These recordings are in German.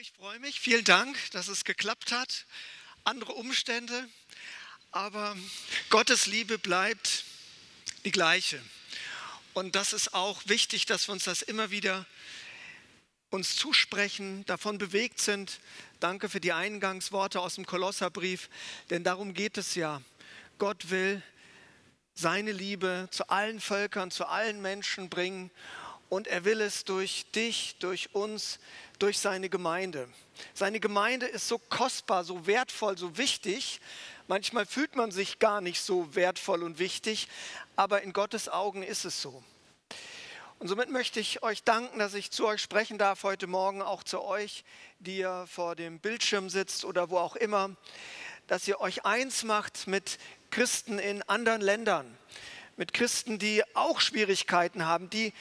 ich freue mich. Vielen Dank, dass es geklappt hat. Andere Umstände, aber Gottes Liebe bleibt die gleiche. Und das ist auch wichtig, dass wir uns das immer wieder uns zusprechen, davon bewegt sind. Danke für die Eingangsworte aus dem Kolosserbrief, denn darum geht es ja. Gott will seine Liebe zu allen Völkern, zu allen Menschen bringen und er will es durch dich, durch uns, durch seine Gemeinde. Seine Gemeinde ist so kostbar, so wertvoll, so wichtig. Manchmal fühlt man sich gar nicht so wertvoll und wichtig, aber in Gottes Augen ist es so. Und somit möchte ich euch danken, dass ich zu euch sprechen darf heute Morgen, auch zu euch, die ihr vor dem Bildschirm sitzt oder wo auch immer, dass ihr euch eins macht mit Christen in anderen Ländern, mit Christen, die auch Schwierigkeiten haben, die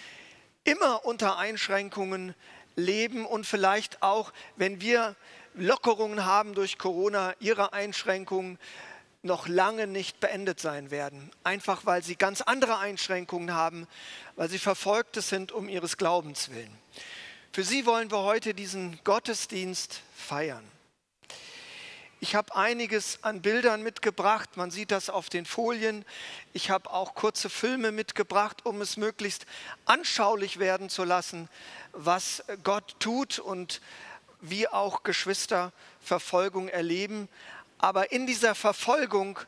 immer unter Einschränkungen leben und vielleicht auch, wenn wir Lockerungen haben durch Corona, ihre Einschränkungen noch lange nicht beendet sein werden. Einfach weil sie ganz andere Einschränkungen haben, weil sie verfolgt sind um ihres Glaubens willen. Für sie wollen wir heute diesen Gottesdienst feiern. Ich habe einiges an Bildern mitgebracht, man sieht das auf den Folien. Ich habe auch kurze Filme mitgebracht, um es möglichst anschaulich werden zu lassen, was Gott tut und wie auch Geschwister Verfolgung erleben, aber in dieser Verfolgung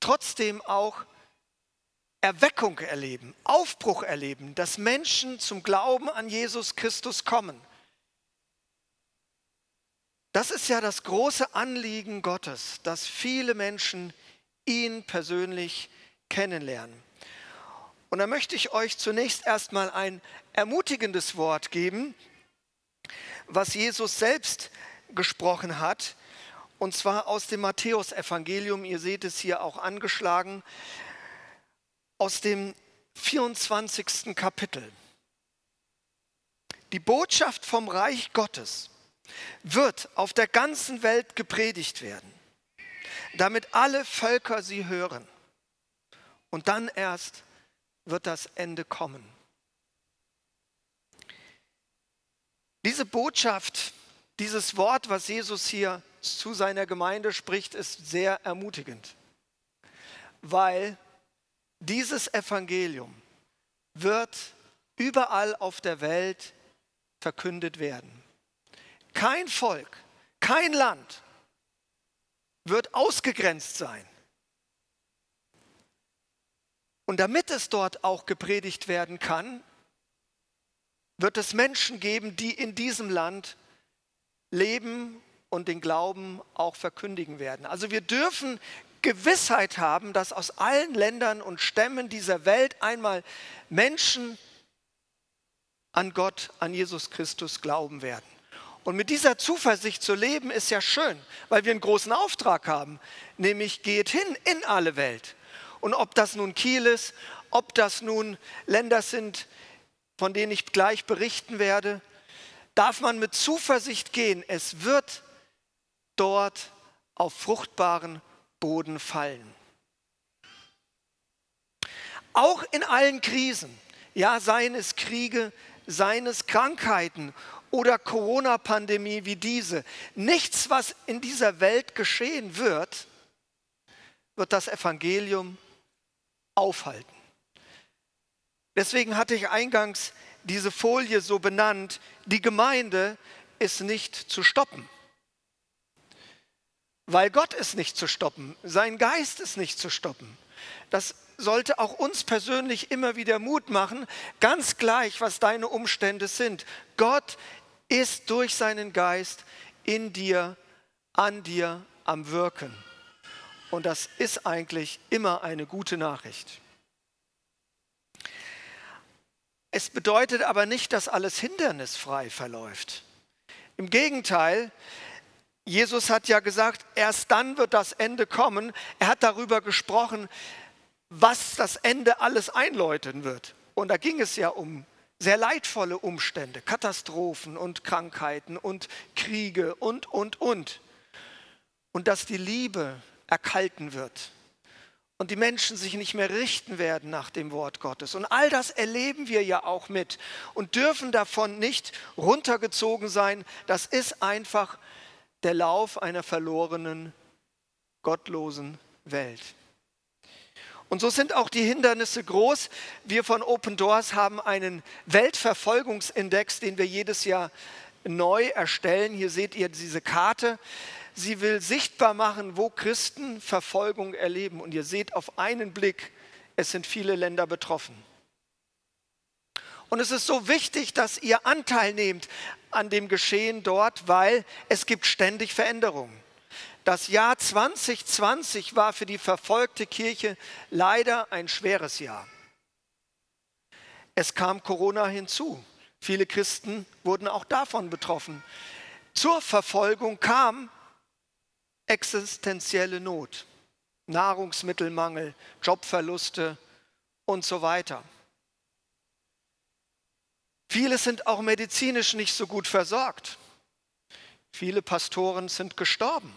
trotzdem auch Erweckung erleben, Aufbruch erleben, dass Menschen zum Glauben an Jesus Christus kommen. Das ist ja das große Anliegen Gottes, dass viele Menschen ihn persönlich kennenlernen. Und da möchte ich euch zunächst erstmal ein ermutigendes Wort geben, was Jesus selbst gesprochen hat, und zwar aus dem Matthäusevangelium. Ihr seht es hier auch angeschlagen, aus dem 24. Kapitel. Die Botschaft vom Reich Gottes wird auf der ganzen Welt gepredigt werden, damit alle Völker sie hören. Und dann erst wird das Ende kommen. Diese Botschaft, dieses Wort, was Jesus hier zu seiner Gemeinde spricht, ist sehr ermutigend, weil dieses Evangelium wird überall auf der Welt verkündet werden. Kein Volk, kein Land wird ausgegrenzt sein. Und damit es dort auch gepredigt werden kann, wird es Menschen geben, die in diesem Land leben und den Glauben auch verkündigen werden. Also wir dürfen Gewissheit haben, dass aus allen Ländern und Stämmen dieser Welt einmal Menschen an Gott, an Jesus Christus glauben werden. Und mit dieser Zuversicht zu leben ist ja schön, weil wir einen großen Auftrag haben, nämlich geht hin in alle Welt. Und ob das nun Kiel ist, ob das nun Länder sind, von denen ich gleich berichten werde, darf man mit Zuversicht gehen. Es wird dort auf fruchtbaren Boden fallen. Auch in allen Krisen, ja, seien es Kriege, seien es Krankheiten oder Corona-Pandemie wie diese. Nichts, was in dieser Welt geschehen wird, wird das Evangelium aufhalten. Deswegen hatte ich eingangs diese Folie so benannt, die Gemeinde ist nicht zu stoppen. Weil Gott ist nicht zu stoppen, sein Geist ist nicht zu stoppen. Das sollte auch uns persönlich immer wieder Mut machen, ganz gleich, was deine Umstände sind. Gott ist durch seinen Geist in dir, an dir am Wirken. Und das ist eigentlich immer eine gute Nachricht. Es bedeutet aber nicht, dass alles hindernisfrei verläuft. Im Gegenteil, Jesus hat ja gesagt, erst dann wird das Ende kommen. Er hat darüber gesprochen, was das Ende alles einläuten wird. Und da ging es ja um sehr leidvolle Umstände, Katastrophen und Krankheiten und Kriege und, und, und. Und dass die Liebe erkalten wird und die Menschen sich nicht mehr richten werden nach dem Wort Gottes. Und all das erleben wir ja auch mit und dürfen davon nicht runtergezogen sein. Das ist einfach der Lauf einer verlorenen, gottlosen Welt. Und so sind auch die Hindernisse groß. Wir von Open Doors haben einen Weltverfolgungsindex, den wir jedes Jahr neu erstellen. Hier seht ihr diese Karte. Sie will sichtbar machen, wo Christen Verfolgung erleben. Und ihr seht auf einen Blick, es sind viele Länder betroffen. Und es ist so wichtig, dass ihr Anteil nehmt an dem Geschehen dort, weil es gibt ständig Veränderungen. Das Jahr 2020 war für die verfolgte Kirche leider ein schweres Jahr. Es kam Corona hinzu. Viele Christen wurden auch davon betroffen. Zur Verfolgung kam existenzielle Not, Nahrungsmittelmangel, Jobverluste und so weiter. Viele sind auch medizinisch nicht so gut versorgt. Viele Pastoren sind gestorben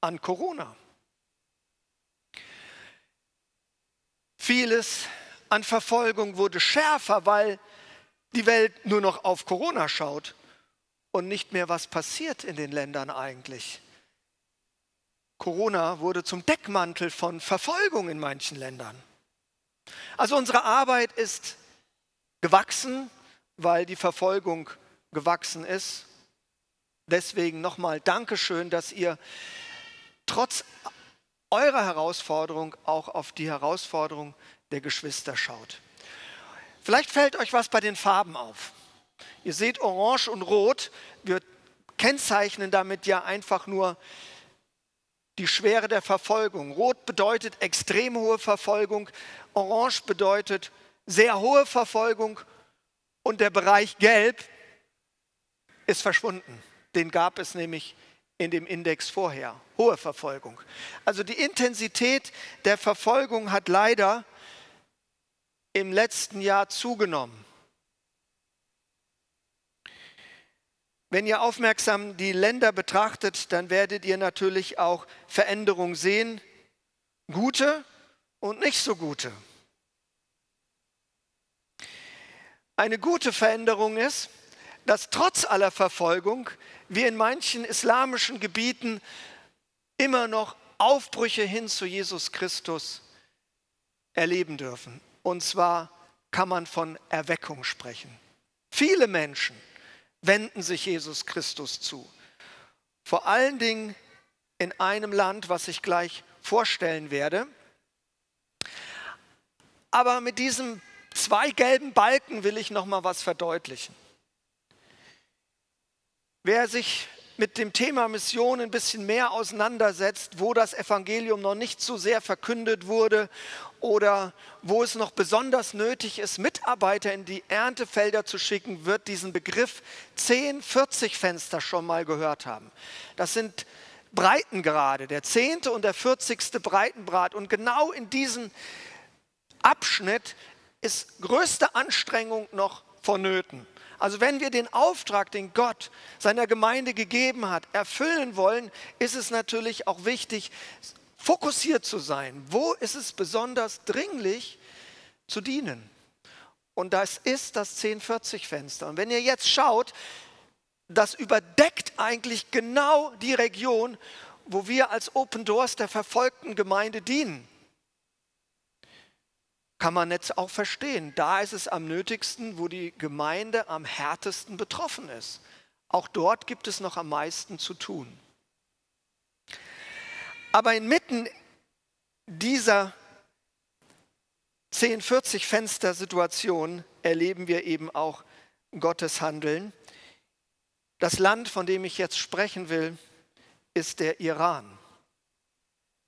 an Corona. Vieles an Verfolgung wurde schärfer, weil die Welt nur noch auf Corona schaut und nicht mehr, was passiert in den Ländern eigentlich. Corona wurde zum Deckmantel von Verfolgung in manchen Ländern. Also unsere Arbeit ist gewachsen, weil die Verfolgung gewachsen ist. Deswegen nochmal Dankeschön, dass ihr trotz eurer Herausforderung auch auf die Herausforderung der Geschwister schaut. Vielleicht fällt euch was bei den Farben auf. Ihr seht Orange und Rot. Wir kennzeichnen damit ja einfach nur die Schwere der Verfolgung. Rot bedeutet extrem hohe Verfolgung, Orange bedeutet sehr hohe Verfolgung und der Bereich Gelb ist verschwunden. Den gab es nämlich in dem Index vorher. Hohe Verfolgung. Also die Intensität der Verfolgung hat leider im letzten Jahr zugenommen. Wenn ihr aufmerksam die Länder betrachtet, dann werdet ihr natürlich auch Veränderungen sehen, gute und nicht so gute. Eine gute Veränderung ist, dass trotz aller Verfolgung wir in manchen islamischen Gebieten immer noch Aufbrüche hin zu Jesus Christus erleben dürfen. Und zwar kann man von Erweckung sprechen. Viele Menschen wenden sich Jesus Christus zu. Vor allen Dingen in einem Land, was ich gleich vorstellen werde. Aber mit diesem zwei gelben Balken will ich noch mal was verdeutlichen. Wer sich mit dem Thema Mission ein bisschen mehr auseinandersetzt, wo das Evangelium noch nicht so sehr verkündet wurde oder wo es noch besonders nötig ist, Mitarbeiter in die Erntefelder zu schicken, wird diesen Begriff 10-40 Fenster schon mal gehört haben. Das sind Breitengrade, der zehnte und der 40. Breitengrad. Und genau in diesem Abschnitt ist größte Anstrengung noch vonnöten. Also wenn wir den Auftrag, den Gott seiner Gemeinde gegeben hat, erfüllen wollen, ist es natürlich auch wichtig, fokussiert zu sein. Wo ist es besonders dringlich zu dienen? Und das ist das 1040-Fenster. Und wenn ihr jetzt schaut, das überdeckt eigentlich genau die Region, wo wir als Open Doors der verfolgten Gemeinde dienen kann man jetzt auch verstehen. Da ist es am nötigsten, wo die Gemeinde am härtesten betroffen ist. Auch dort gibt es noch am meisten zu tun. Aber inmitten dieser 1040 Fenster Situation erleben wir eben auch Gottes Handeln. Das Land, von dem ich jetzt sprechen will, ist der Iran.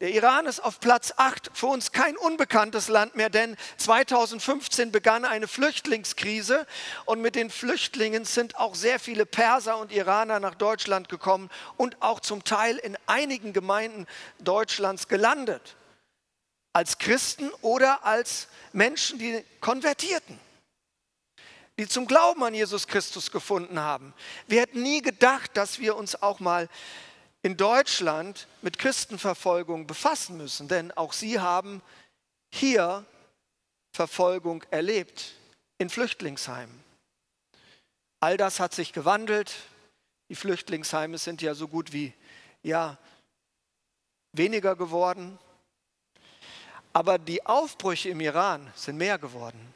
Der Iran ist auf Platz 8, für uns kein unbekanntes Land mehr, denn 2015 begann eine Flüchtlingskrise und mit den Flüchtlingen sind auch sehr viele Perser und Iraner nach Deutschland gekommen und auch zum Teil in einigen Gemeinden Deutschlands gelandet. Als Christen oder als Menschen, die konvertierten, die zum Glauben an Jesus Christus gefunden haben. Wir hätten nie gedacht, dass wir uns auch mal in Deutschland mit Christenverfolgung befassen müssen, denn auch sie haben hier Verfolgung erlebt, in Flüchtlingsheimen. All das hat sich gewandelt. Die Flüchtlingsheime sind ja so gut wie ja, weniger geworden. Aber die Aufbrüche im Iran sind mehr geworden.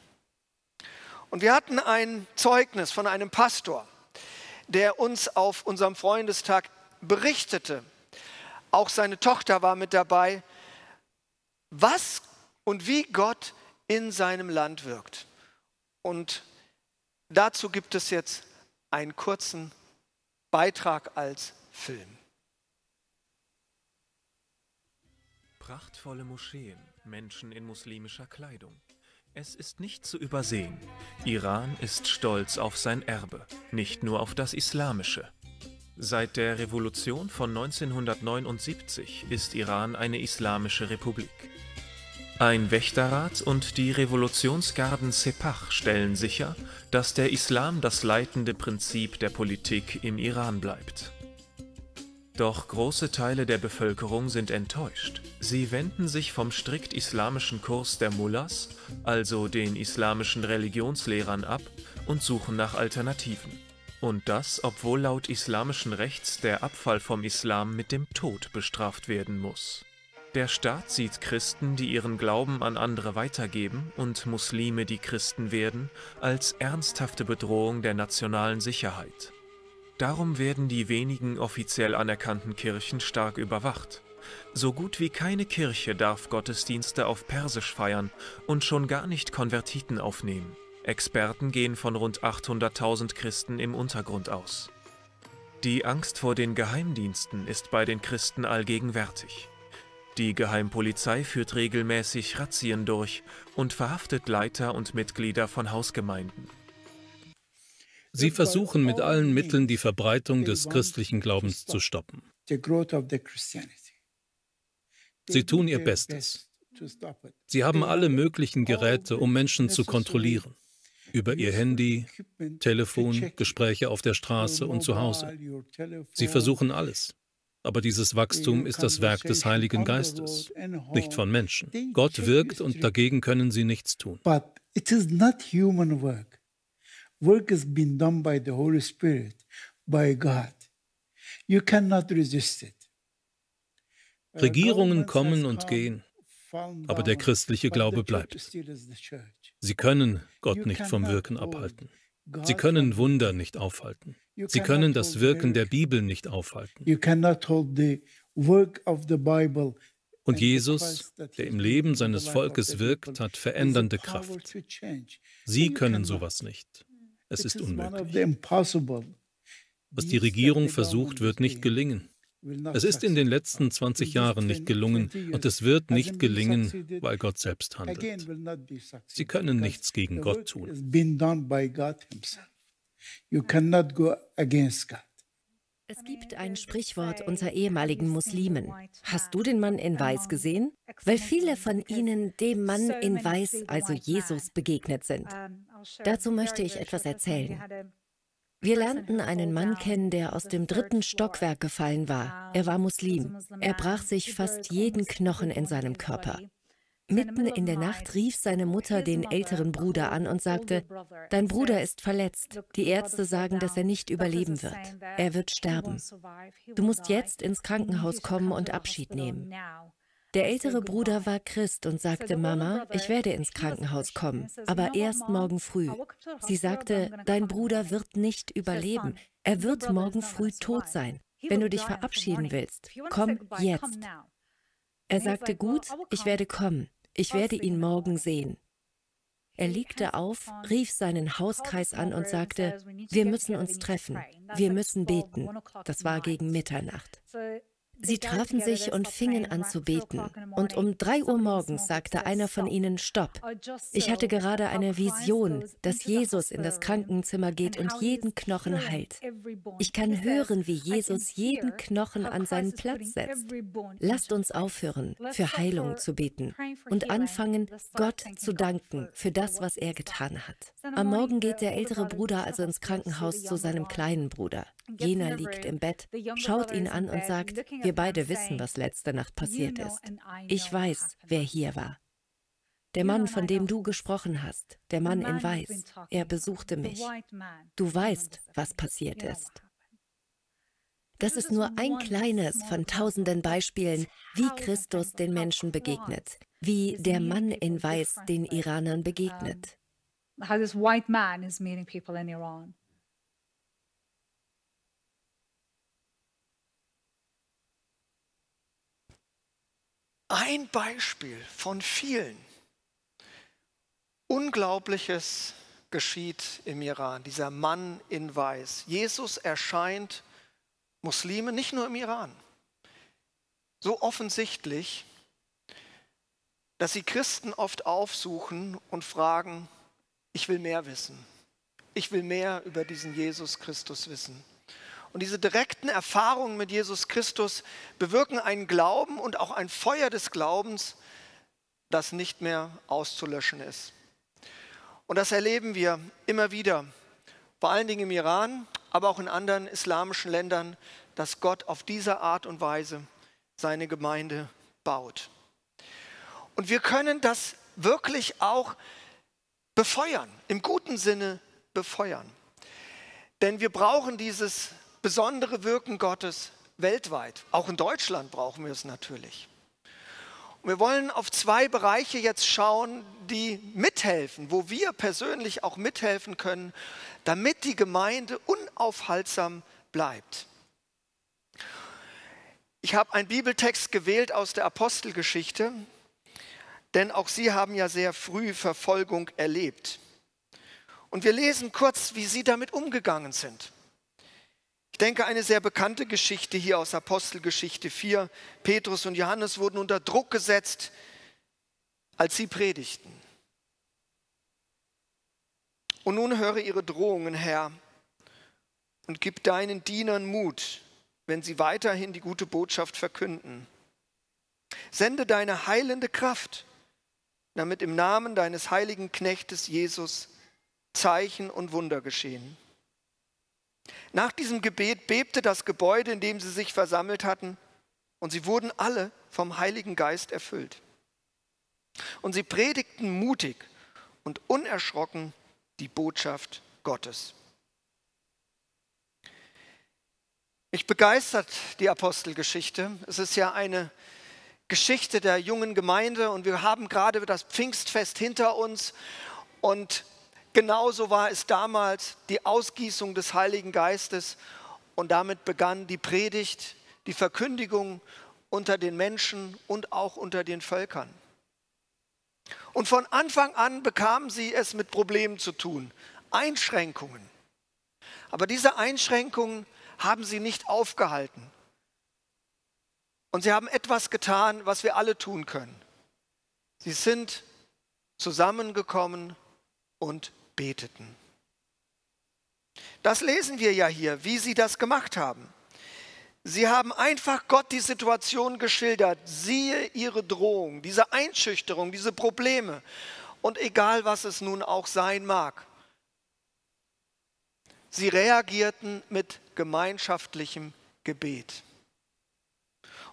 Und wir hatten ein Zeugnis von einem Pastor, der uns auf unserem Freundestag berichtete. Auch seine Tochter war mit dabei, was und wie Gott in seinem Land wirkt. Und dazu gibt es jetzt einen kurzen Beitrag als Film. Prachtvolle Moscheen, Menschen in muslimischer Kleidung. Es ist nicht zu übersehen. Iran ist stolz auf sein Erbe, nicht nur auf das islamische. Seit der Revolution von 1979 ist Iran eine islamische Republik. Ein Wächterrat und die Revolutionsgarden Sepah stellen sicher, dass der Islam das leitende Prinzip der Politik im Iran bleibt. Doch große Teile der Bevölkerung sind enttäuscht. Sie wenden sich vom strikt islamischen Kurs der Mullahs, also den islamischen Religionslehrern, ab und suchen nach Alternativen. Und das, obwohl laut islamischen Rechts der Abfall vom Islam mit dem Tod bestraft werden muss. Der Staat sieht Christen, die ihren Glauben an andere weitergeben, und Muslime, die Christen werden, als ernsthafte Bedrohung der nationalen Sicherheit. Darum werden die wenigen offiziell anerkannten Kirchen stark überwacht. So gut wie keine Kirche darf Gottesdienste auf Persisch feiern und schon gar nicht Konvertiten aufnehmen. Experten gehen von rund 800.000 Christen im Untergrund aus. Die Angst vor den Geheimdiensten ist bei den Christen allgegenwärtig. Die Geheimpolizei führt regelmäßig Razzien durch und verhaftet Leiter und Mitglieder von Hausgemeinden. Sie versuchen mit allen Mitteln die Verbreitung des christlichen Glaubens zu stoppen. Sie tun ihr Bestes. Sie haben alle möglichen Geräte, um Menschen zu kontrollieren. Über ihr Handy, Telefon, Gespräche auf der Straße und zu Hause. Sie versuchen alles. Aber dieses Wachstum ist das Werk des Heiligen Geistes, nicht von Menschen. Gott wirkt und dagegen können sie nichts tun. But it is not human work work has been done by the Holy Spirit, by God. You cannot resist it. Regierungen kommen und gehen, aber der christliche Glaube bleibt. Sie können Gott nicht vom Wirken abhalten. Sie können Wunder nicht aufhalten. Sie können das Wirken der Bibel nicht aufhalten. Und Jesus, der im Leben seines Volkes wirkt, hat verändernde Kraft. Sie können sowas nicht. Es ist unmöglich. Was die Regierung versucht, wird nicht gelingen. Es ist in den letzten 20 Jahren nicht gelungen und es wird nicht gelingen, weil Gott selbst handelt. Sie können nichts gegen Gott tun. Es gibt ein Sprichwort unter ehemaligen Muslimen. Hast du den Mann in Weiß gesehen? Weil viele von ihnen dem Mann in Weiß, also Jesus, begegnet sind. Dazu möchte ich etwas erzählen. Wir lernten einen Mann kennen, der aus dem dritten Stockwerk gefallen war. Er war Muslim. Er brach sich fast jeden Knochen in seinem Körper. Mitten in der Nacht rief seine Mutter den älteren Bruder an und sagte, Dein Bruder ist verletzt. Die Ärzte sagen, dass er nicht überleben wird. Er wird sterben. Du musst jetzt ins Krankenhaus kommen und Abschied nehmen. Der ältere Bruder war Christ und sagte, Mama, ich werde ins Krankenhaus kommen, aber erst morgen früh. Sie sagte, dein Bruder wird nicht überleben. Er wird morgen früh tot sein. Wenn du dich verabschieden willst, komm jetzt. Er sagte, gut, ich werde kommen. Ich werde ihn morgen sehen. Er legte auf, rief seinen Hauskreis an und sagte, wir müssen uns treffen, wir müssen beten. Das war gegen Mitternacht. Sie trafen sich und fingen an zu beten. Und um drei Uhr morgens sagte einer von ihnen, Stopp. Ich hatte gerade eine Vision, dass Jesus in das Krankenzimmer geht und jeden Knochen heilt. Ich kann hören, wie Jesus jeden Knochen an seinen Platz setzt. Lasst uns aufhören, für Heilung zu beten und anfangen, Gott zu danken für das, was er getan hat. Am Morgen geht der ältere Bruder also ins Krankenhaus zu seinem kleinen Bruder. Jener liegt im Bett, schaut ihn an und sagt, wir beide wissen, was letzte Nacht passiert ist. Ich weiß, wer hier war. Der Mann, von dem du gesprochen hast, der Mann in Weiß, er besuchte mich. Du weißt, was passiert ist. Das ist nur ein kleines von tausenden Beispielen, wie Christus den Menschen begegnet, wie der Mann in Weiß den Iranern begegnet. How this white man is meeting people in Iran. Ein Beispiel von vielen. Unglaubliches geschieht im Iran, dieser Mann in Weiß. Jesus erscheint Muslime, nicht nur im Iran, so offensichtlich, dass sie Christen oft aufsuchen und fragen, ich will mehr wissen. Ich will mehr über diesen Jesus Christus wissen. Und diese direkten Erfahrungen mit Jesus Christus bewirken einen Glauben und auch ein Feuer des Glaubens, das nicht mehr auszulöschen ist. Und das erleben wir immer wieder, vor allen Dingen im Iran, aber auch in anderen islamischen Ländern, dass Gott auf diese Art und Weise seine Gemeinde baut. Und wir können das wirklich auch befeuern, im guten Sinne befeuern. Denn wir brauchen dieses besondere Wirken Gottes weltweit. Auch in Deutschland brauchen wir es natürlich. Und wir wollen auf zwei Bereiche jetzt schauen, die mithelfen, wo wir persönlich auch mithelfen können, damit die Gemeinde unaufhaltsam bleibt. Ich habe einen Bibeltext gewählt aus der Apostelgeschichte, denn auch sie haben ja sehr früh Verfolgung erlebt. Und wir lesen kurz, wie sie damit umgegangen sind. Ich denke, eine sehr bekannte Geschichte hier aus Apostelgeschichte 4. Petrus und Johannes wurden unter Druck gesetzt, als sie predigten. Und nun höre ihre Drohungen, Herr, und gib deinen Dienern Mut, wenn sie weiterhin die gute Botschaft verkünden. Sende deine heilende Kraft, damit im Namen deines heiligen Knechtes Jesus Zeichen und Wunder geschehen. Nach diesem Gebet bebte das Gebäude, in dem sie sich versammelt hatten, und sie wurden alle vom Heiligen Geist erfüllt. Und sie predigten mutig und unerschrocken die Botschaft Gottes. Mich begeistert die Apostelgeschichte. Es ist ja eine Geschichte der jungen Gemeinde und wir haben gerade das Pfingstfest hinter uns und Genauso war es damals die Ausgießung des Heiligen Geistes und damit begann die Predigt, die Verkündigung unter den Menschen und auch unter den Völkern. Und von Anfang an bekamen sie es mit Problemen zu tun, Einschränkungen. Aber diese Einschränkungen haben sie nicht aufgehalten. Und sie haben etwas getan, was wir alle tun können. Sie sind zusammengekommen und beteten. Das lesen wir ja hier, wie sie das gemacht haben. Sie haben einfach Gott die Situation geschildert. Siehe ihre Drohung, diese Einschüchterung, diese Probleme. Und egal, was es nun auch sein mag. Sie reagierten mit gemeinschaftlichem Gebet.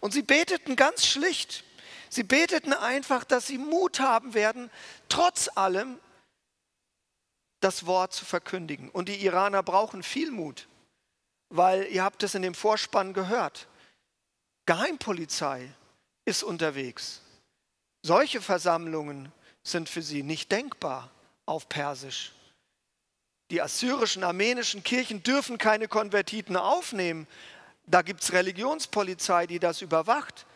Und sie beteten ganz schlicht. Sie beteten einfach, dass sie Mut haben werden, trotz allem das Wort zu verkündigen. Und die Iraner brauchen viel Mut, weil ihr habt es in dem Vorspann gehört. Geheimpolizei ist unterwegs. Solche Versammlungen sind für sie nicht denkbar auf Persisch. Die assyrischen, armenischen Kirchen dürfen keine Konvertiten aufnehmen. Da gibt es Religionspolizei, die das überwacht.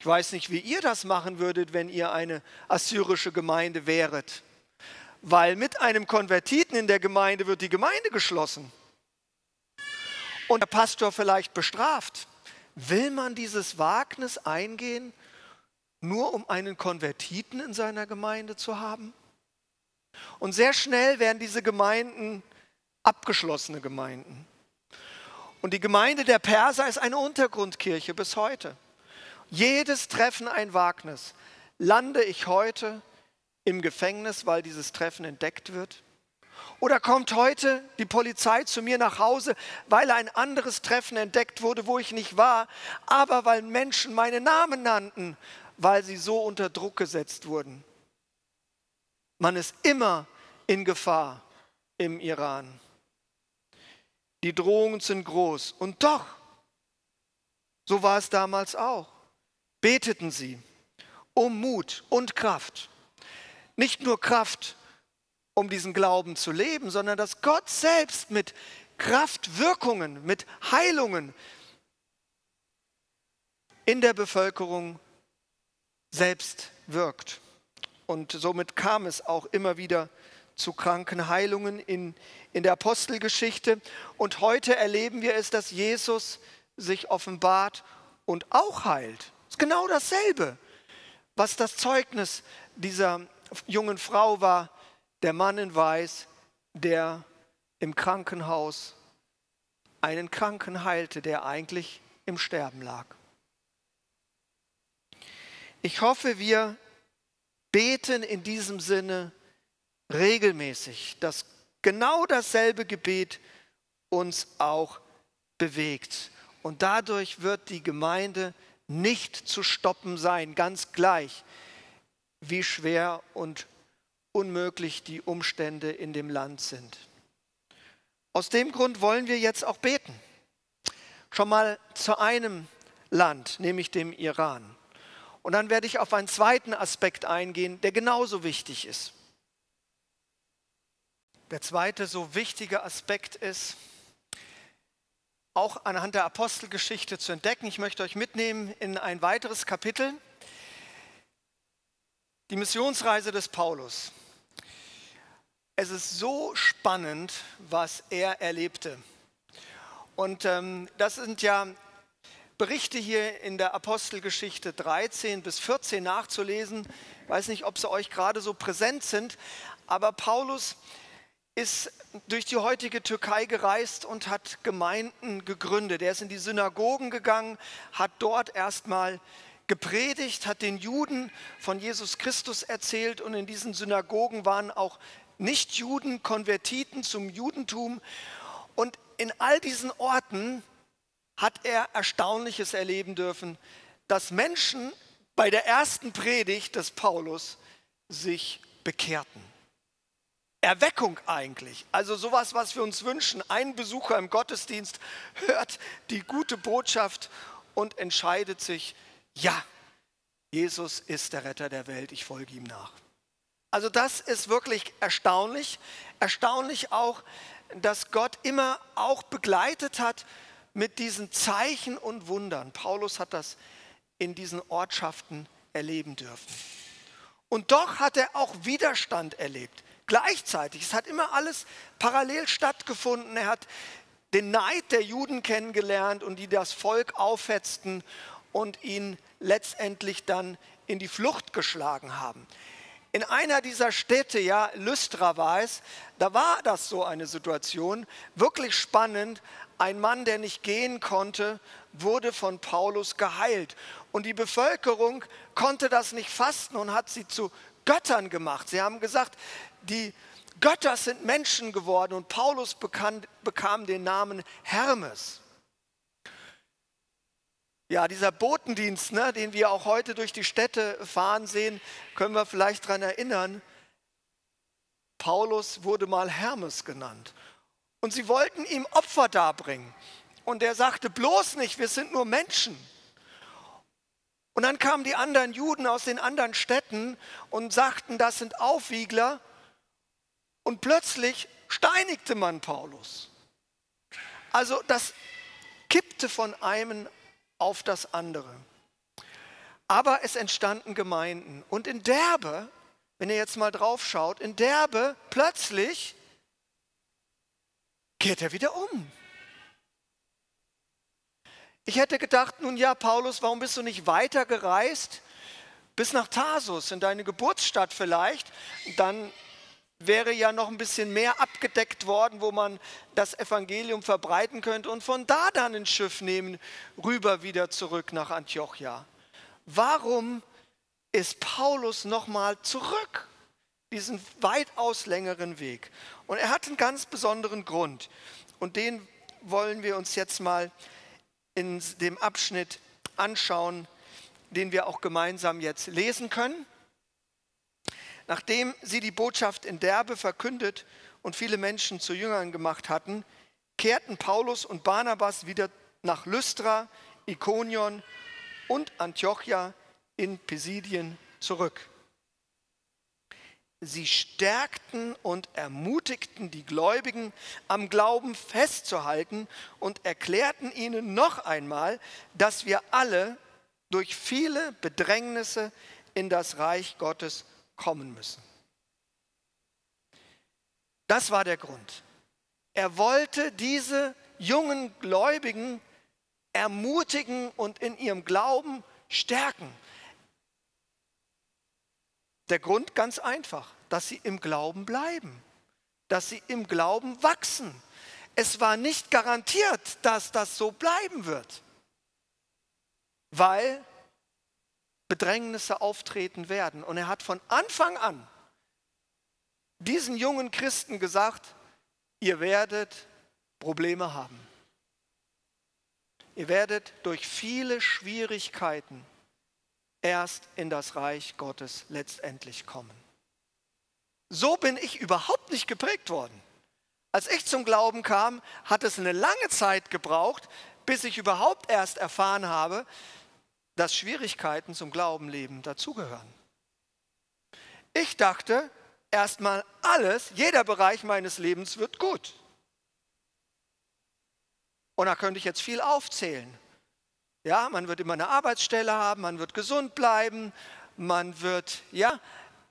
Ich weiß nicht, wie ihr das machen würdet, wenn ihr eine assyrische Gemeinde wäret weil mit einem Konvertiten in der Gemeinde wird die Gemeinde geschlossen und der Pastor vielleicht bestraft. Will man dieses Wagnis eingehen, nur um einen Konvertiten in seiner Gemeinde zu haben? Und sehr schnell werden diese Gemeinden abgeschlossene Gemeinden. Und die Gemeinde der Perser ist eine Untergrundkirche bis heute. Jedes Treffen ein Wagnis. Lande ich heute im Gefängnis, weil dieses Treffen entdeckt wird? Oder kommt heute die Polizei zu mir nach Hause, weil ein anderes Treffen entdeckt wurde, wo ich nicht war, aber weil Menschen meinen Namen nannten, weil sie so unter Druck gesetzt wurden. Man ist immer in Gefahr im Iran. Die Drohungen sind groß. Und doch, so war es damals auch, beteten sie um Mut und Kraft. Nicht nur Kraft, um diesen Glauben zu leben, sondern dass Gott selbst mit Kraftwirkungen, mit Heilungen in der Bevölkerung selbst wirkt. Und somit kam es auch immer wieder zu Krankenheilungen in, in der Apostelgeschichte. Und heute erleben wir es, dass Jesus sich offenbart und auch heilt. Das ist genau dasselbe, was das Zeugnis dieser jungen Frau war, der Mann in Weiß, der im Krankenhaus einen Kranken heilte, der eigentlich im Sterben lag. Ich hoffe, wir beten in diesem Sinne regelmäßig, dass genau dasselbe Gebet uns auch bewegt. Und dadurch wird die Gemeinde nicht zu stoppen sein, ganz gleich, wie schwer und unmöglich die Umstände in dem Land sind. Aus dem Grund wollen wir jetzt auch beten. Schon mal zu einem Land, nämlich dem Iran. Und dann werde ich auf einen zweiten Aspekt eingehen, der genauso wichtig ist. Der zweite so wichtige Aspekt ist, auch anhand der Apostelgeschichte zu entdecken. Ich möchte euch mitnehmen in ein weiteres Kapitel, die Missionsreise des Paulus. Es ist so spannend, was er erlebte. Und ähm, das sind ja Berichte hier in der Apostelgeschichte 13 bis 14 nachzulesen. Ich weiß nicht, ob sie euch gerade so präsent sind, aber Paulus ist durch die heutige Türkei gereist und hat Gemeinden gegründet. Er ist in die Synagogen gegangen, hat dort erstmal gepredigt, hat den Juden von Jesus Christus erzählt und in diesen Synagogen waren auch Nichtjuden, Konvertiten zum Judentum. Und in all diesen Orten hat er Erstaunliches erleben dürfen, dass Menschen bei der ersten Predigt des Paulus sich bekehrten. Erweckung eigentlich. Also sowas, was wir uns wünschen. Ein Besucher im Gottesdienst hört die gute Botschaft und entscheidet sich, ja, Jesus ist der Retter der Welt, ich folge ihm nach. Also das ist wirklich erstaunlich. Erstaunlich auch, dass Gott immer auch begleitet hat mit diesen Zeichen und Wundern. Paulus hat das in diesen Ortschaften erleben dürfen. Und doch hat er auch Widerstand erlebt gleichzeitig. Es hat immer alles parallel stattgefunden. Er hat den Neid der Juden kennengelernt und die das Volk aufhetzten und ihn letztendlich dann in die Flucht geschlagen haben. In einer dieser Städte, ja, Lystra war es, da war das so eine Situation, wirklich spannend. Ein Mann, der nicht gehen konnte, wurde von Paulus geheilt. Und die Bevölkerung konnte das nicht fasten und hat sie zu Göttern gemacht. Sie haben gesagt, die Götter sind Menschen geworden und Paulus bekam den Namen Hermes. Ja, dieser Botendienst, ne, den wir auch heute durch die Städte fahren sehen, können wir vielleicht daran erinnern. Paulus wurde mal Hermes genannt. Und sie wollten ihm Opfer darbringen. Und er sagte, bloß nicht, wir sind nur Menschen. Und dann kamen die anderen Juden aus den anderen Städten und sagten, das sind Aufwiegler. Und plötzlich steinigte man Paulus. Also das kippte von einem auf das andere. Aber es entstanden Gemeinden. Und in Derbe, wenn ihr jetzt mal drauf schaut, in Derbe plötzlich kehrt er wieder um. Ich hätte gedacht, nun ja, Paulus, warum bist du nicht weiter gereist bis nach Tarsus, in deine Geburtsstadt vielleicht? Dann wäre ja noch ein bisschen mehr abgedeckt worden, wo man das Evangelium verbreiten könnte und von da dann ein Schiff nehmen, rüber wieder zurück nach Antiochia. Warum ist Paulus nochmal zurück? Diesen weitaus längeren Weg. Und er hat einen ganz besonderen Grund. Und den wollen wir uns jetzt mal in dem Abschnitt anschauen, den wir auch gemeinsam jetzt lesen können. Nachdem sie die Botschaft in Derbe verkündet und viele Menschen zu Jüngern gemacht hatten, kehrten Paulus und Barnabas wieder nach Lystra, Ikonion und Antiochia in Pisidien zurück. Sie stärkten und ermutigten die Gläubigen, am Glauben festzuhalten und erklärten ihnen noch einmal, dass wir alle durch viele Bedrängnisse in das Reich Gottes kommen müssen. Das war der Grund. Er wollte diese jungen Gläubigen ermutigen und in ihrem Glauben stärken. Der Grund ganz einfach, dass sie im Glauben bleiben, dass sie im Glauben wachsen. Es war nicht garantiert, dass das so bleiben wird, weil Bedrängnisse auftreten werden. Und er hat von Anfang an diesen jungen Christen gesagt, ihr werdet Probleme haben. Ihr werdet durch viele Schwierigkeiten erst in das Reich Gottes letztendlich kommen. So bin ich überhaupt nicht geprägt worden. Als ich zum Glauben kam, hat es eine lange Zeit gebraucht, bis ich überhaupt erst erfahren habe, dass Schwierigkeiten zum Glaubenleben dazugehören. Ich dachte erstmal alles, jeder Bereich meines Lebens wird gut. Und da könnte ich jetzt viel aufzählen. Ja, man wird immer eine Arbeitsstelle haben, man wird gesund bleiben, man wird ja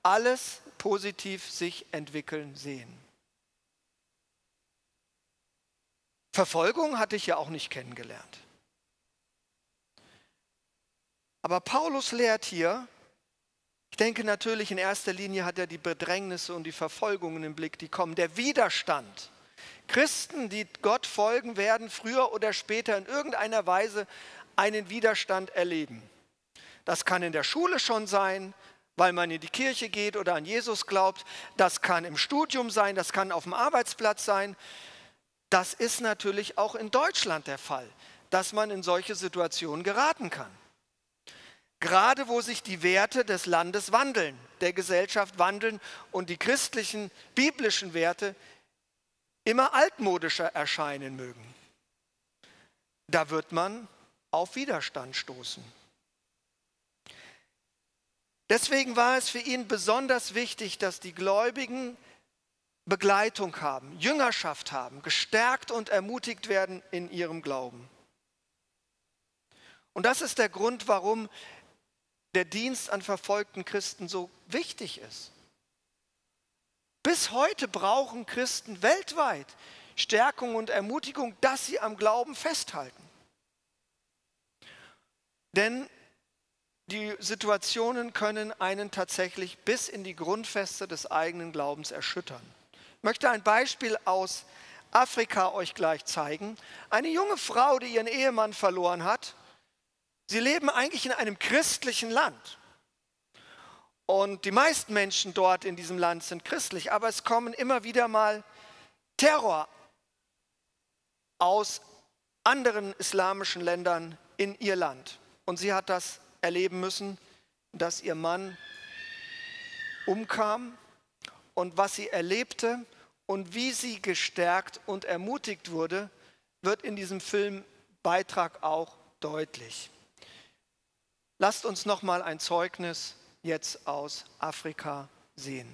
alles positiv sich entwickeln sehen. Verfolgung hatte ich ja auch nicht kennengelernt. Aber Paulus lehrt hier, ich denke natürlich in erster Linie hat er die Bedrängnisse und die Verfolgungen im Blick, die kommen, der Widerstand. Christen, die Gott folgen, werden früher oder später in irgendeiner Weise einen Widerstand erleben. Das kann in der Schule schon sein, weil man in die Kirche geht oder an Jesus glaubt. Das kann im Studium sein, das kann auf dem Arbeitsplatz sein. Das ist natürlich auch in Deutschland der Fall, dass man in solche Situationen geraten kann. Gerade wo sich die Werte des Landes wandeln, der Gesellschaft wandeln und die christlichen, biblischen Werte immer altmodischer erscheinen mögen. Da wird man auf Widerstand stoßen. Deswegen war es für ihn besonders wichtig, dass die Gläubigen Begleitung haben, Jüngerschaft haben, gestärkt und ermutigt werden in ihrem Glauben. Und das ist der Grund, warum der Dienst an verfolgten Christen so wichtig ist. Bis heute brauchen Christen weltweit Stärkung und Ermutigung, dass sie am Glauben festhalten. Denn die Situationen können einen tatsächlich bis in die Grundfeste des eigenen Glaubens erschüttern. Ich möchte ein Beispiel aus Afrika euch gleich zeigen. Eine junge Frau, die ihren Ehemann verloren hat, Sie leben eigentlich in einem christlichen Land. Und die meisten Menschen dort in diesem Land sind christlich, aber es kommen immer wieder mal Terror aus anderen islamischen Ländern in ihr Land. Und sie hat das erleben müssen, dass ihr Mann umkam und was sie erlebte und wie sie gestärkt und ermutigt wurde, wird in diesem Filmbeitrag auch deutlich. Lasst uns noch mal ein Zeugnis jetzt aus Afrika sehen.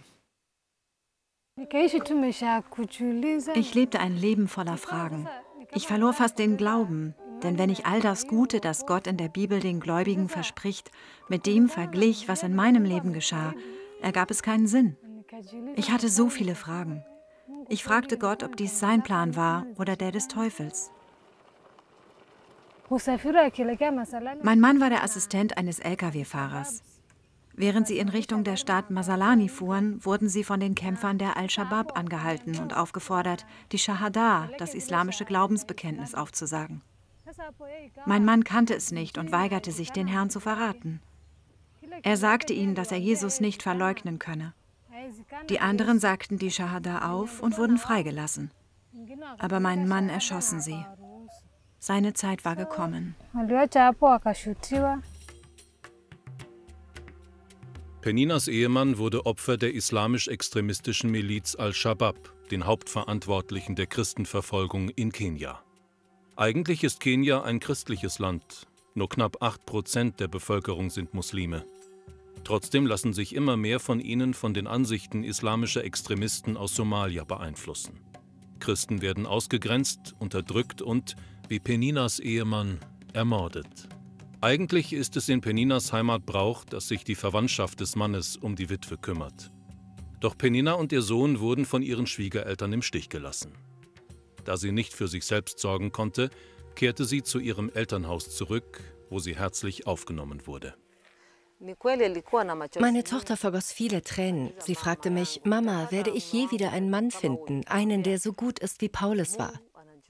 Ich lebte ein Leben voller Fragen. Ich verlor fast den Glauben, denn wenn ich all das Gute, das Gott in der Bibel den Gläubigen verspricht, mit dem verglich, was in meinem Leben geschah, ergab es keinen Sinn. Ich hatte so viele Fragen. Ich fragte Gott, ob dies sein Plan war oder der des Teufels. Mein Mann war der Assistent eines Lkw-Fahrers. Während sie in Richtung der Stadt Masalani fuhren, wurden sie von den Kämpfern der Al-Shabaab angehalten und aufgefordert, die Shahada, das islamische Glaubensbekenntnis, aufzusagen. Mein Mann kannte es nicht und weigerte sich, den Herrn zu verraten. Er sagte ihnen, dass er Jesus nicht verleugnen könne. Die anderen sagten die Shahada auf und wurden freigelassen. Aber meinen Mann erschossen sie. Seine Zeit war gekommen. Peninas Ehemann wurde Opfer der islamisch-extremistischen Miliz Al-Shabaab, den Hauptverantwortlichen der Christenverfolgung in Kenia. Eigentlich ist Kenia ein christliches Land, nur knapp 8 Prozent der Bevölkerung sind Muslime. Trotzdem lassen sich immer mehr von ihnen von den Ansichten islamischer Extremisten aus Somalia beeinflussen. Christen werden ausgegrenzt, unterdrückt und, wie Peninas Ehemann, ermordet. Eigentlich ist es in Peninas Heimat Brauch, dass sich die Verwandtschaft des Mannes um die Witwe kümmert. Doch Penina und ihr Sohn wurden von ihren Schwiegereltern im Stich gelassen. Da sie nicht für sich selbst sorgen konnte, kehrte sie zu ihrem Elternhaus zurück, wo sie herzlich aufgenommen wurde. Meine Tochter vergoss viele Tränen. Sie fragte mich, Mama, werde ich je wieder einen Mann finden, einen, der so gut ist, wie Paulus war?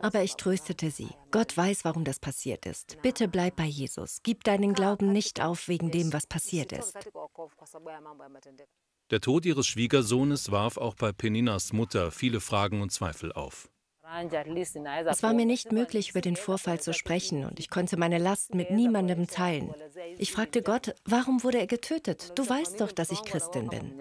Aber ich tröstete sie. Gott weiß, warum das passiert ist. Bitte bleib bei Jesus. Gib deinen Glauben nicht auf wegen dem, was passiert ist. Der Tod ihres Schwiegersohnes warf auch bei Peninas Mutter viele Fragen und Zweifel auf. Es war mir nicht möglich, über den Vorfall zu sprechen und ich konnte meine Last mit niemandem teilen. Ich fragte Gott, warum wurde er getötet? Du weißt doch, dass ich Christin bin.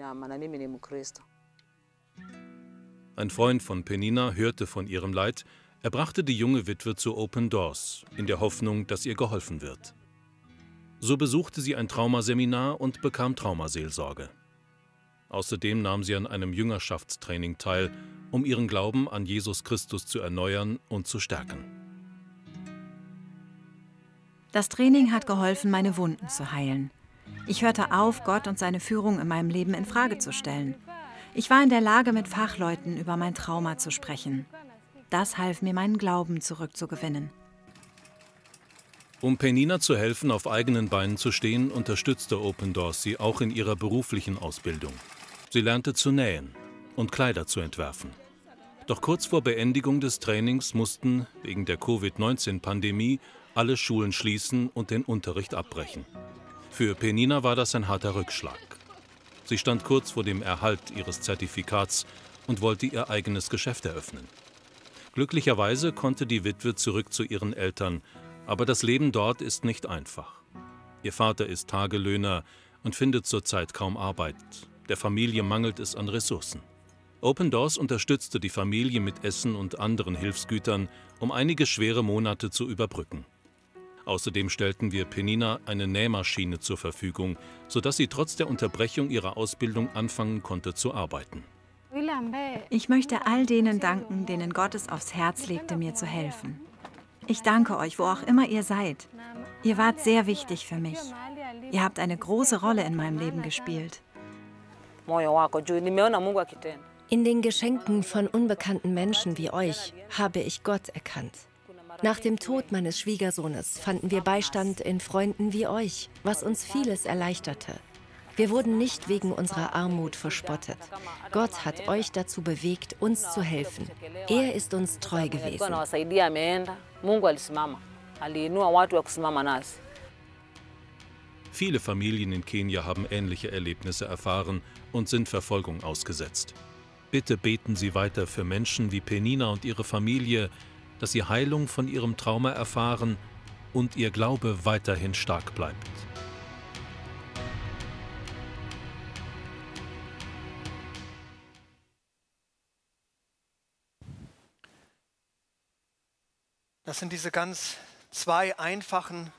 Ein Freund von Penina hörte von ihrem Leid er brachte die junge Witwe zu Open Doors, in der Hoffnung, dass ihr geholfen wird. So besuchte sie ein Traumaseminar und bekam Traumaseelsorge. Außerdem nahm sie an einem Jüngerschaftstraining teil, um ihren Glauben an Jesus Christus zu erneuern und zu stärken. Das Training hat geholfen, meine Wunden zu heilen. Ich hörte auf, Gott und seine Führung in meinem Leben in Frage zu stellen. Ich war in der Lage, mit Fachleuten über mein Trauma zu sprechen. Das half mir, meinen Glauben zurückzugewinnen. Um Penina zu helfen, auf eigenen Beinen zu stehen, unterstützte Open Doors sie auch in ihrer beruflichen Ausbildung. Sie lernte zu nähen und Kleider zu entwerfen. Doch kurz vor Beendigung des Trainings mussten, wegen der Covid-19-Pandemie, alle Schulen schließen und den Unterricht abbrechen. Für Penina war das ein harter Rückschlag. Sie stand kurz vor dem Erhalt ihres Zertifikats und wollte ihr eigenes Geschäft eröffnen. Glücklicherweise konnte die Witwe zurück zu ihren Eltern, aber das Leben dort ist nicht einfach. Ihr Vater ist Tagelöhner und findet zurzeit kaum Arbeit. Der Familie mangelt es an Ressourcen. Open Doors unterstützte die Familie mit Essen und anderen Hilfsgütern, um einige schwere Monate zu überbrücken. Außerdem stellten wir Penina eine Nähmaschine zur Verfügung, sodass sie trotz der Unterbrechung ihrer Ausbildung anfangen konnte zu arbeiten. Ich möchte all denen danken, denen Gott es aufs Herz legte, mir zu helfen. Ich danke euch, wo auch immer ihr seid. Ihr wart sehr wichtig für mich. Ihr habt eine große Rolle in meinem Leben gespielt. In den Geschenken von unbekannten Menschen wie euch habe ich Gott erkannt. Nach dem Tod meines Schwiegersohnes fanden wir Beistand in Freunden wie euch, was uns vieles erleichterte. Wir wurden nicht wegen unserer Armut verspottet. Gott hat euch dazu bewegt, uns zu helfen. Er ist uns treu gewesen. Viele Familien in Kenia haben ähnliche Erlebnisse erfahren und sind Verfolgung ausgesetzt. Bitte beten Sie weiter für Menschen wie Penina und ihre Familie, dass sie Heilung von ihrem Trauma erfahren und ihr Glaube weiterhin stark bleibt. Das sind diese ganz zwei einfachen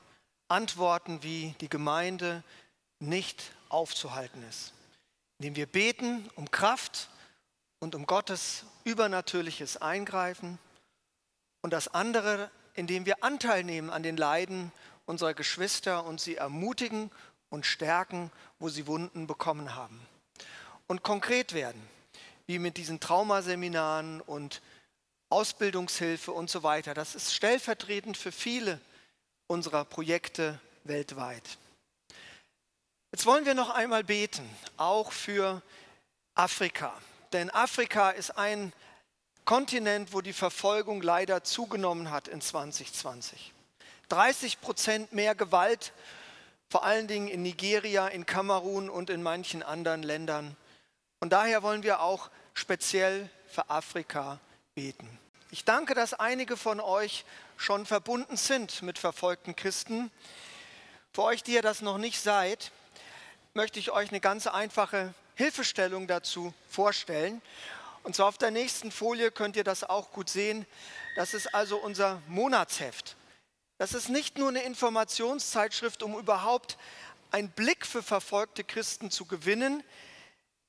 Antworten, wie die Gemeinde nicht aufzuhalten ist. Indem wir beten um Kraft und um Gottes übernatürliches Eingreifen. Und das andere, indem wir Anteil nehmen an den Leiden unserer Geschwister und sie ermutigen und stärken, wo sie Wunden bekommen haben. Und konkret werden, wie mit diesen Traumaseminaren und Ausbildungshilfe und so weiter. Das ist stellvertretend für viele unserer Projekte weltweit. Jetzt wollen wir noch einmal beten, auch für Afrika. Denn Afrika ist ein Kontinent, wo die Verfolgung leider zugenommen hat in 2020. 30 Prozent mehr Gewalt, vor allen Dingen in Nigeria, in Kamerun und in manchen anderen Ländern. Und daher wollen wir auch speziell für Afrika beten. Ich danke, dass einige von euch schon verbunden sind mit verfolgten Christen. Für euch, die ihr das noch nicht seid, möchte ich euch eine ganz einfache Hilfestellung dazu vorstellen. Und zwar auf der nächsten Folie könnt ihr das auch gut sehen. Das ist also unser Monatsheft. Das ist nicht nur eine Informationszeitschrift, um überhaupt einen Blick für verfolgte Christen zu gewinnen.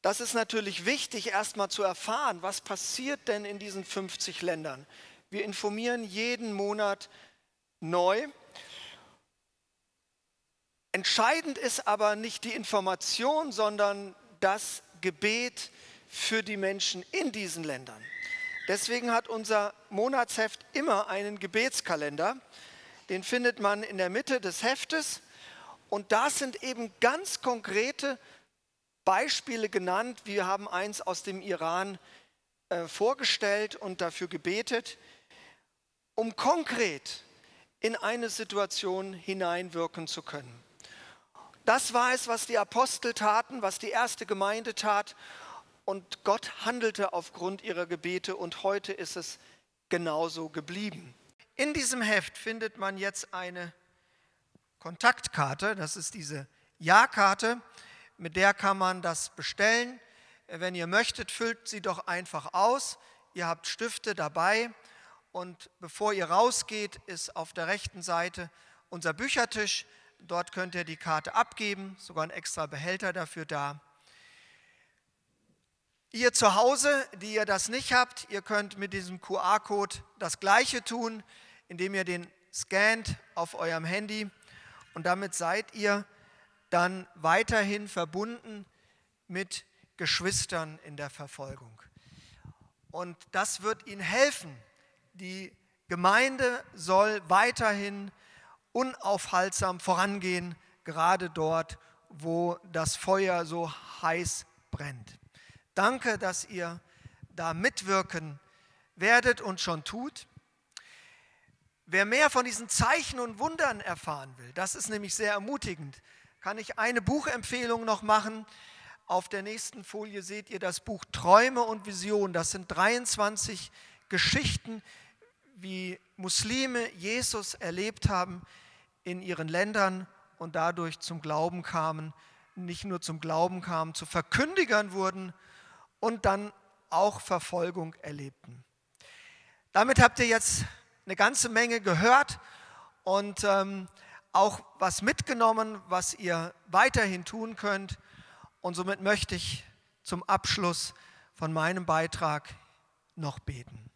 Das ist natürlich wichtig, erstmal zu erfahren, was passiert denn in diesen 50 Ländern. Wir informieren jeden Monat neu. Entscheidend ist aber nicht die Information, sondern das Gebet für die Menschen in diesen Ländern. Deswegen hat unser Monatsheft immer einen Gebetskalender. Den findet man in der Mitte des Heftes. Und da sind eben ganz konkrete Beispiele genannt. Wir haben eins aus dem Iran äh, vorgestellt und dafür gebetet, um konkret in eine Situation hineinwirken zu können. Das war es, was die Apostel taten, was die erste Gemeinde tat. Und Gott handelte aufgrund ihrer Gebete und heute ist es genauso geblieben. In diesem Heft findet man jetzt eine Kontaktkarte, das ist diese Ja-Karte, mit der kann man das bestellen. Wenn ihr möchtet, füllt sie doch einfach aus. Ihr habt Stifte dabei und bevor ihr rausgeht, ist auf der rechten Seite unser Büchertisch. Dort könnt ihr die Karte abgeben, sogar ein extra Behälter dafür da. Ihr zu Hause, die ihr das nicht habt, ihr könnt mit diesem QR-Code das gleiche tun, indem ihr den scannt auf eurem Handy und damit seid ihr dann weiterhin verbunden mit Geschwistern in der Verfolgung. Und das wird ihnen helfen. Die Gemeinde soll weiterhin unaufhaltsam vorangehen, gerade dort, wo das Feuer so heiß brennt. Danke, dass ihr da mitwirken werdet und schon tut. Wer mehr von diesen Zeichen und Wundern erfahren will, das ist nämlich sehr ermutigend, kann ich eine Buchempfehlung noch machen. Auf der nächsten Folie seht ihr das Buch Träume und Visionen. Das sind 23 Geschichten, wie Muslime Jesus erlebt haben in ihren Ländern und dadurch zum Glauben kamen, nicht nur zum Glauben kamen, zu Verkündigern wurden und dann auch Verfolgung erlebten. Damit habt ihr jetzt eine ganze Menge gehört und ähm, auch was mitgenommen, was ihr weiterhin tun könnt. Und somit möchte ich zum Abschluss von meinem Beitrag noch beten.